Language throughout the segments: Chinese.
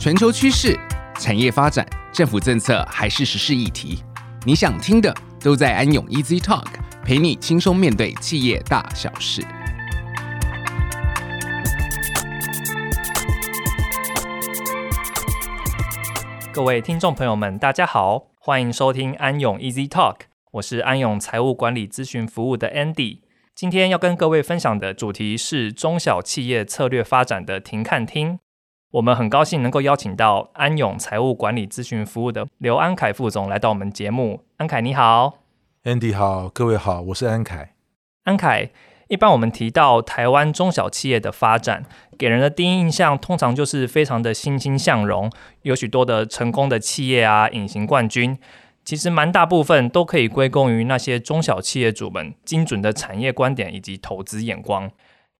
全球趋势、产业发展、政府政策还是时事议题，你想听的都在安永 Easy Talk，陪你轻松面对企业大小事。各位听众朋友们，大家好，欢迎收听安永 Easy Talk，我是安永财务管理咨询服务的 Andy。今天要跟各位分享的主题是中小企业策略发展的停看听。我们很高兴能够邀请到安永财务管理咨询服务的刘安凯副总来到我们节目。安凯你好，Andy 好，各位好，我是安凯。安凯，一般我们提到台湾中小企业的发展，给人的第一印象通常就是非常的欣欣向荣，有许多的成功的企业啊，隐形冠军。其实蛮大部分都可以归功于那些中小企业主们精准的产业观点以及投资眼光。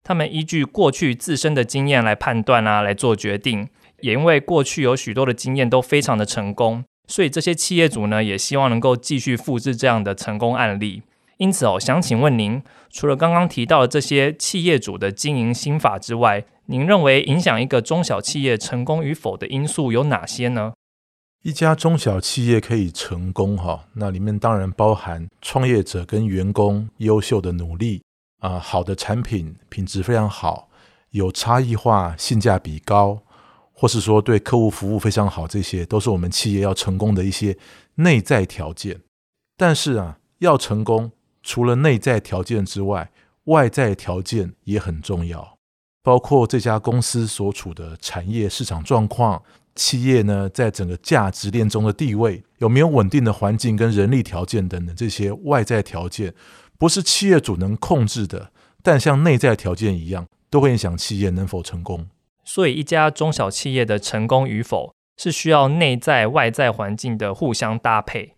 他们依据过去自身的经验来判断啊，来做决定。也因为过去有许多的经验都非常的成功，所以这些企业主呢也希望能够继续复制这样的成功案例。因此哦，想请问您，除了刚刚提到的这些企业主的经营心法之外，您认为影响一个中小企业成功与否的因素有哪些呢？一家中小企业可以成功，哈，那里面当然包含创业者跟员工优秀的努力啊，好的产品品质非常好，有差异化，性价比高，或是说对客户服务非常好，这些都是我们企业要成功的一些内在条件。但是啊，要成功，除了内在条件之外，外在条件也很重要，包括这家公司所处的产业市场状况。企业呢，在整个价值链中的地位，有没有稳定的环境跟人力条件等等这些外在条件，不是企业主能控制的，但像内在条件一样，都会影响企业能否成功。所以，一家中小企业的成功与否，是需要内在外在环境的互相搭配。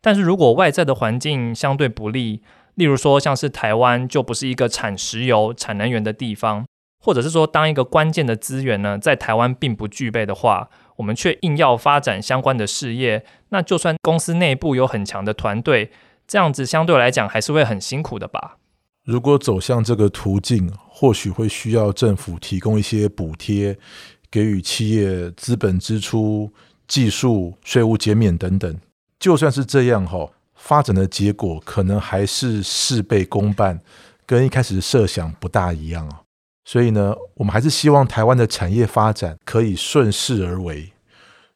但是如果外在的环境相对不利，例如说像是台湾就不是一个产石油、产能源的地方，或者是说当一个关键的资源呢，在台湾并不具备的话，我们却硬要发展相关的事业，那就算公司内部有很强的团队，这样子相对来讲还是会很辛苦的吧？如果走向这个途径，或许会需要政府提供一些补贴，给予企业资本支出、技术、税务减免等等。就算是这样哈，发展的结果可能还是事倍功半，跟一开始设想不大一样啊。所以呢，我们还是希望台湾的产业发展可以顺势而为。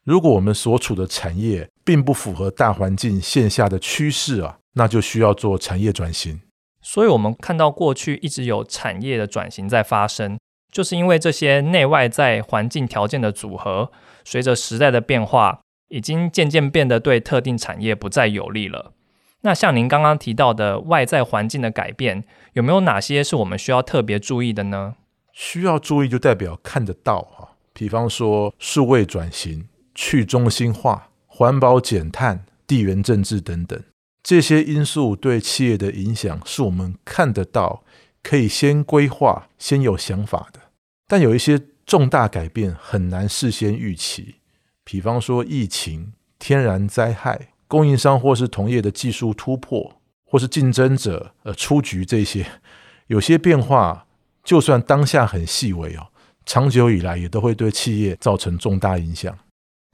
如果我们所处的产业并不符合大环境线下的趋势啊，那就需要做产业转型。所以，我们看到过去一直有产业的转型在发生，就是因为这些内外在环境条件的组合，随着时代的变化，已经渐渐变得对特定产业不再有利了。那像您刚刚提到的外在环境的改变，有没有哪些是我们需要特别注意的呢？需要注意就代表看得到啊，比方说数位转型、去中心化、环保减碳、地缘政治等等，这些因素对企业的影响是我们看得到，可以先规划、先有想法的。但有一些重大改变很难事先预期，比方说疫情、天然灾害。供应商或是同业的技术突破，或是竞争者呃出局，这些有些变化，就算当下很细微哦，长久以来也都会对企业造成重大影响。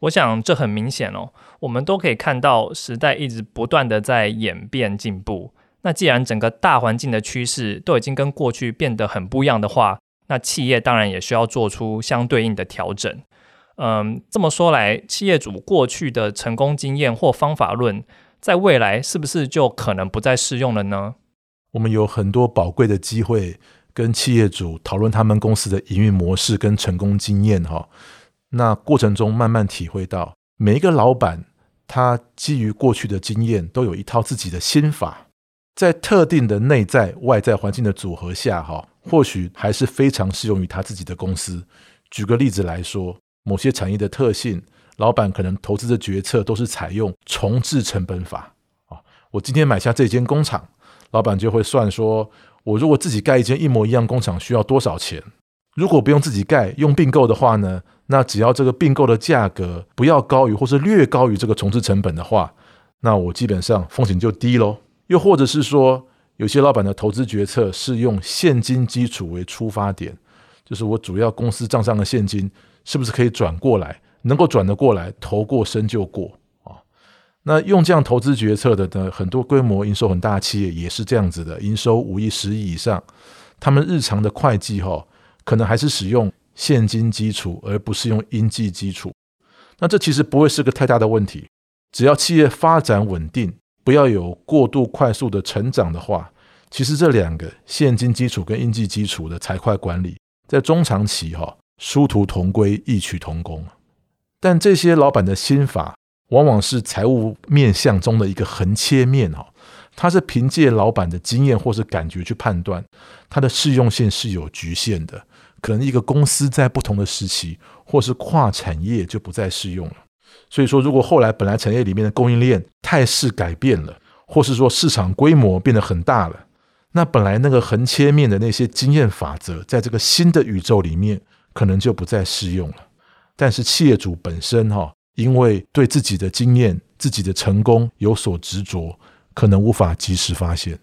我想这很明显哦，我们都可以看到时代一直不断的在演变进步。那既然整个大环境的趋势都已经跟过去变得很不一样的话，那企业当然也需要做出相对应的调整。嗯，这么说来，企业主过去的成功经验或方法论，在未来是不是就可能不再适用了呢？我们有很多宝贵的机会跟企业主讨论他们公司的营运模式跟成功经验哈。那过程中慢慢体会到，每一个老板他基于过去的经验，都有一套自己的心法，在特定的内在外在环境的组合下哈，或许还是非常适用于他自己的公司。举个例子来说。某些产业的特性，老板可能投资的决策都是采用重置成本法啊。我今天买下这间工厂，老板就会算说，我如果自己盖一间一模一样工厂需要多少钱？如果不用自己盖，用并购的话呢？那只要这个并购的价格不要高于或是略高于这个重置成本的话，那我基本上风险就低喽。又或者是说，有些老板的投资决策是用现金基础为出发点，就是我主要公司账上的现金。是不是可以转过来能够转得过来，投过身就过啊。那用这样投资决策的呢，很多规模营收很大的企业也是这样子的，营收五亿、十亿以上，他们日常的会计哈，可能还是使用现金基础，而不是用应计基础。那这其实不会是个太大的问题，只要企业发展稳定，不要有过度快速的成长的话，其实这两个现金基础跟应计基础的财会管理，在中长期哈，殊途同归，异曲同工。但这些老板的心法，往往是财务面向中的一个横切面哈，它是凭借老板的经验或是感觉去判断，它的适用性是有局限的。可能一个公司在不同的时期，或是跨产业就不再适用了。所以说，如果后来本来产业里面的供应链态势改变了，或是说市场规模变得很大了，那本来那个横切面的那些经验法则，在这个新的宇宙里面，可能就不再适用了。但是企业主本身哈，因为对自己的经验、自己的成功有所执着，可能无法及时发现。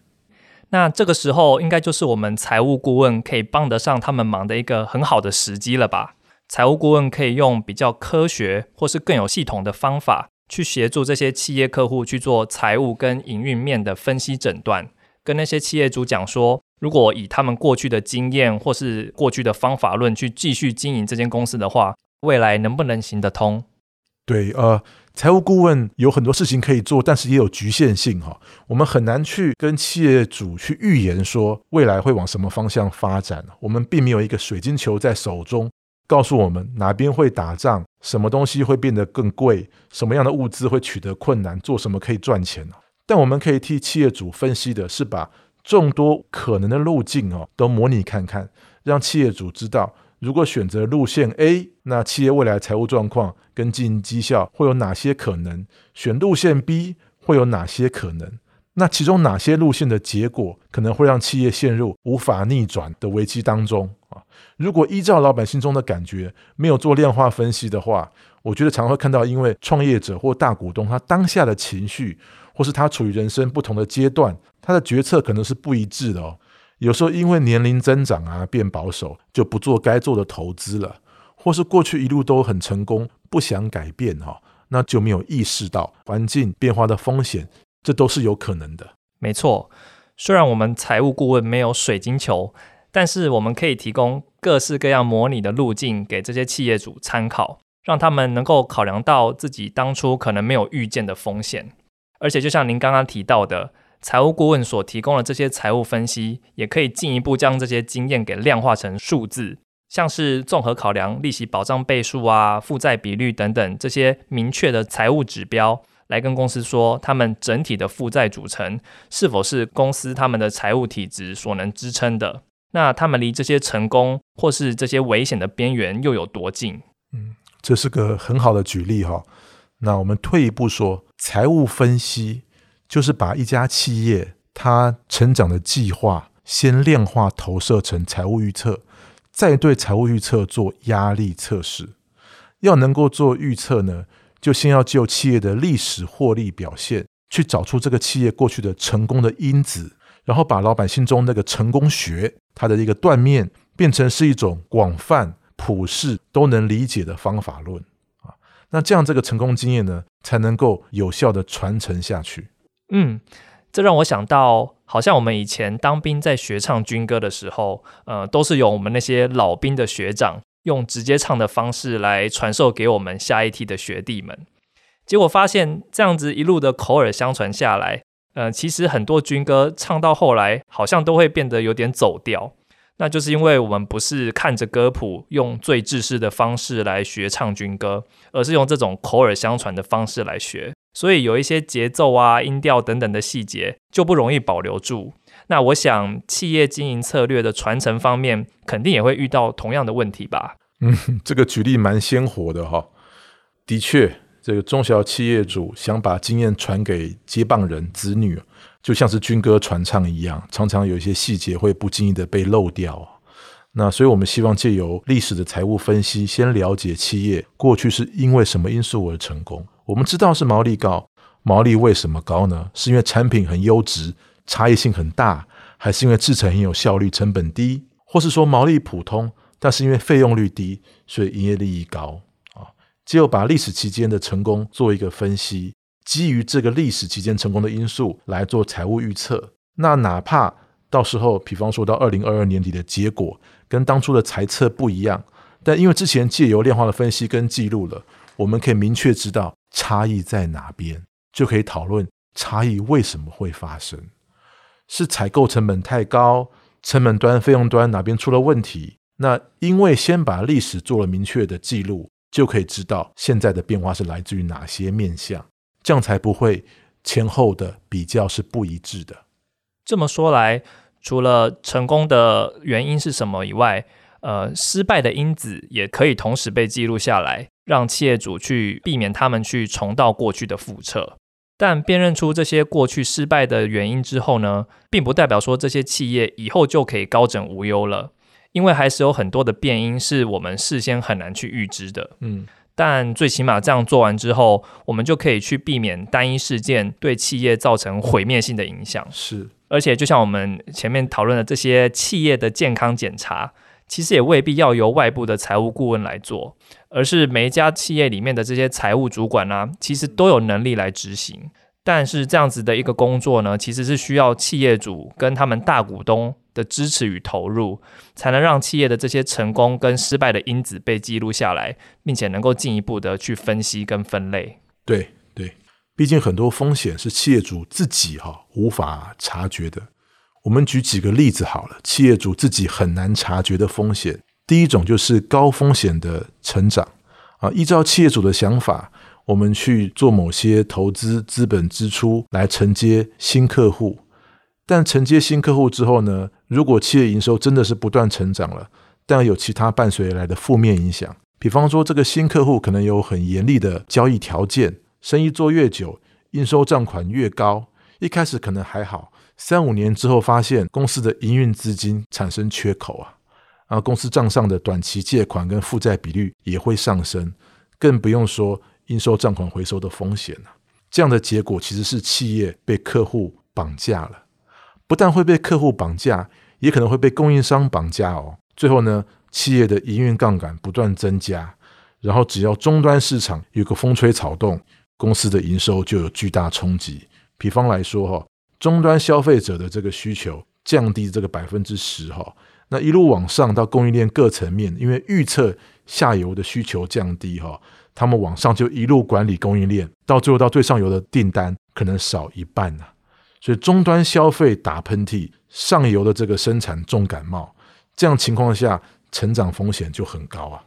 那这个时候，应该就是我们财务顾问可以帮得上他们忙的一个很好的时机了吧？财务顾问可以用比较科学或是更有系统的方法，去协助这些企业客户去做财务跟营运面的分析诊断，跟那些企业主讲说，如果以他们过去的经验或是过去的方法论去继续经营这间公司的话。未来能不能行得通？对，呃，财务顾问有很多事情可以做，但是也有局限性哈。我们很难去跟企业主去预言说未来会往什么方向发展。我们并没有一个水晶球在手中，告诉我们哪边会打仗，什么东西会变得更贵，什么样的物资会取得困难，做什么可以赚钱。但我们可以替企业主分析的是，把众多可能的路径哦都模拟看看，让企业主知道。如果选择路线 A，那企业未来财务状况跟经营绩效会有哪些可能？选路线 B 会有哪些可能？那其中哪些路线的结果可能会让企业陷入无法逆转的危机当中啊？如果依照老板心中的感觉，没有做量化分析的话，我觉得常会看到，因为创业者或大股东他当下的情绪，或是他处于人生不同的阶段，他的决策可能是不一致的哦。有时候因为年龄增长啊，变保守，就不做该做的投资了；或是过去一路都很成功，不想改变哈，那就没有意识到环境变化的风险，这都是有可能的。没错，虽然我们财务顾问没有水晶球，但是我们可以提供各式各样模拟的路径给这些企业主参考，让他们能够考量到自己当初可能没有预见的风险。而且就像您刚刚提到的。财务顾问所提供的这些财务分析，也可以进一步将这些经验给量化成数字，像是综合考量利息保障倍数啊、负债比率等等这些明确的财务指标，来跟公司说他们整体的负债组成是否是公司他们的财务体质所能支撑的。那他们离这些成功或是这些危险的边缘又有多近？嗯，这是个很好的举例哈。那我们退一步说，财务分析。就是把一家企业它成长的计划先量化投射成财务预测，再对财务预测做压力测试。要能够做预测呢，就先要就企业的历史获利表现，去找出这个企业过去的成功的因子，然后把老板心中那个成功学它的一个断面，变成是一种广泛普世都能理解的方法论啊。那这样这个成功经验呢，才能够有效的传承下去。嗯，这让我想到，好像我们以前当兵在学唱军歌的时候，呃，都是由我们那些老兵的学长用直接唱的方式来传授给我们下一梯的学弟们。结果发现，这样子一路的口耳相传下来，呃，其实很多军歌唱到后来，好像都会变得有点走调。那就是因为我们不是看着歌谱，用最制式的方式来学唱军歌，而是用这种口耳相传的方式来学。所以有一些节奏啊、音调等等的细节就不容易保留住。那我想，企业经营策略的传承方面，肯定也会遇到同样的问题吧？嗯，这个举例蛮鲜活的哈。的确，这个中小企业主想把经验传给接棒人、子女，就像是军歌传唱一样，常常有一些细节会不经意的被漏掉。那所以，我们希望借由历史的财务分析，先了解企业过去是因为什么因素而成功。我们知道是毛利高，毛利为什么高呢？是因为产品很优质，差异性很大，还是因为制成很有效率，成本低，或是说毛利普通，但是因为费用率低，所以营业利益高啊？只有把历史期间的成功做一个分析，基于这个历史期间成功的因素来做财务预测。那哪怕到时候，比方说到二零二二年底的结果跟当初的财测不一样，但因为之前借由量化的分析跟记录了，我们可以明确知道差异在哪边，就可以讨论差异为什么会发生，是采购成本太高，成本端、费用端哪边出了问题？那因为先把历史做了明确的记录，就可以知道现在的变化是来自于哪些面向，这样才不会前后的比较是不一致的。这么说来，除了成功的原因是什么以外，呃，失败的因子也可以同时被记录下来，让企业主去避免他们去重蹈过去的覆辙。但辨认出这些过去失败的原因之后呢，并不代表说这些企业以后就可以高枕无忧了。因为还是有很多的变因是我们事先很难去预知的，嗯，但最起码这样做完之后，我们就可以去避免单一事件对企业造成毁灭性的影响。是，而且就像我们前面讨论的这些企业的健康检查，其实也未必要由外部的财务顾问来做，而是每一家企业里面的这些财务主管啊，其实都有能力来执行。但是这样子的一个工作呢，其实是需要企业主跟他们大股东的支持与投入，才能让企业的这些成功跟失败的因子被记录下来，并且能够进一步的去分析跟分类。对对，毕竟很多风险是企业主自己哈无法察觉的。我们举几个例子好了，企业主自己很难察觉的风险，第一种就是高风险的成长。啊，依照企业主的想法。我们去做某些投资资本支出来承接新客户，但承接新客户之后呢，如果企业营收真的是不断成长了，但有其他伴随来的负面影响，比方说这个新客户可能有很严厉的交易条件，生意做越久，应收账款越高，一开始可能还好，三五年之后发现公司的营运资金产生缺口啊，啊，公司账上的短期借款跟负债比率也会上升，更不用说。应收账款回收的风险呢？这样的结果其实是企业被客户绑架了，不但会被客户绑架，也可能会被供应商绑架哦。最后呢，企业的营运杠杆不断增加，然后只要终端市场有个风吹草动，公司的营收就有巨大冲击。比方来说哈，终端消费者的这个需求降低这个百分之十哈，那一路往上到供应链各层面，因为预测下游的需求降低哈。他们往上就一路管理供应链，到最后到最上游的订单可能少一半呐、所以终端消费打喷嚏，上游的这个生产重感冒，这样情况下成长风险就很高啊。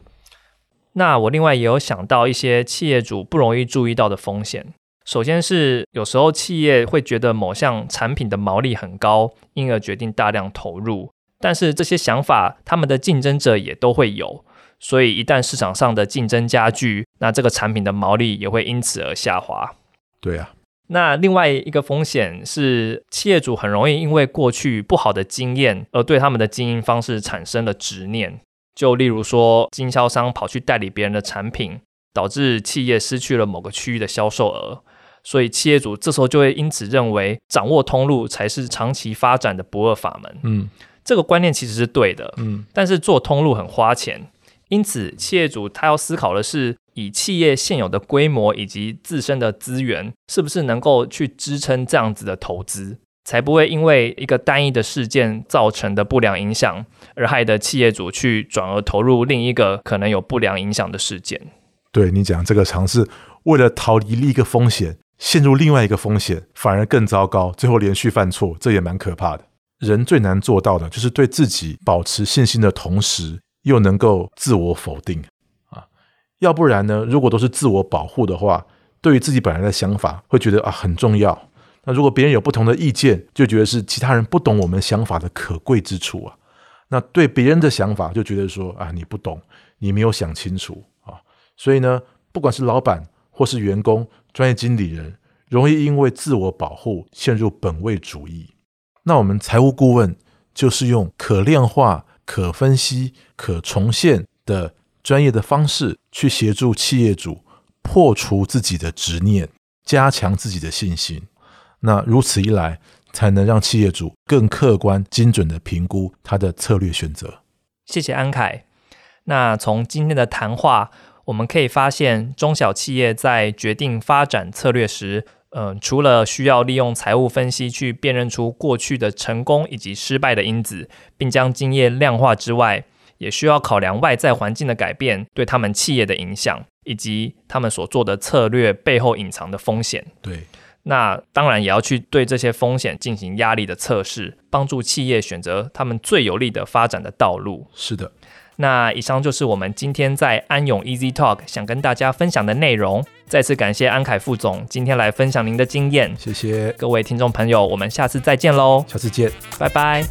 那我另外也有想到一些企业主不容易注意到的风险，首先是有时候企业会觉得某项产品的毛利很高，因而决定大量投入，但是这些想法他们的竞争者也都会有。所以，一旦市场上的竞争加剧，那这个产品的毛利也会因此而下滑。对啊，那另外一个风险是，企业主很容易因为过去不好的经验，而对他们的经营方式产生了执念。就例如说，经销商跑去代理别人的产品，导致企业失去了某个区域的销售额。所以，企业主这时候就会因此认为，掌握通路才是长期发展的不二法门。嗯，这个观念其实是对的。嗯，但是做通路很花钱。因此，企业主他要思考的是，以企业现有的规模以及自身的资源，是不是能够去支撑这样子的投资，才不会因为一个单一的事件造成的不良影响，而害得企业主去转而投入另一个可能有不良影响的事件。对你讲，这个尝试为了逃离另一个风险，陷入另外一个风险，反而更糟糕，最后连续犯错，这也蛮可怕的。人最难做到的，就是对自己保持信心的同时。又能够自我否定啊，要不然呢？如果都是自我保护的话，对于自己本来的想法会觉得啊很重要。那如果别人有不同的意见，就觉得是其他人不懂我们想法的可贵之处啊。那对别人的想法就觉得说啊你不懂，你没有想清楚啊。所以呢，不管是老板或是员工、专业经理人，容易因为自我保护陷入本位主义。那我们财务顾问就是用可量化。可分析、可重现的专业的方式，去协助企业主破除自己的执念，加强自己的信心。那如此一来，才能让企业主更客观、精准地评估他的策略选择。谢谢安凯。那从今天的谈话，我们可以发现，中小企业在决定发展策略时，嗯、呃，除了需要利用财务分析去辨认出过去的成功以及失败的因子，并将经验量化之外，也需要考量外在环境的改变对他们企业的影响，以及他们所做的策略背后隐藏的风险。对，那当然也要去对这些风险进行压力的测试，帮助企业选择他们最有利的发展的道路。是的。那以上就是我们今天在安永 Easy Talk 想跟大家分享的内容。再次感谢安凯副总今天来分享您的经验。谢谢各位听众朋友，我们下次再见喽！下次见，拜拜。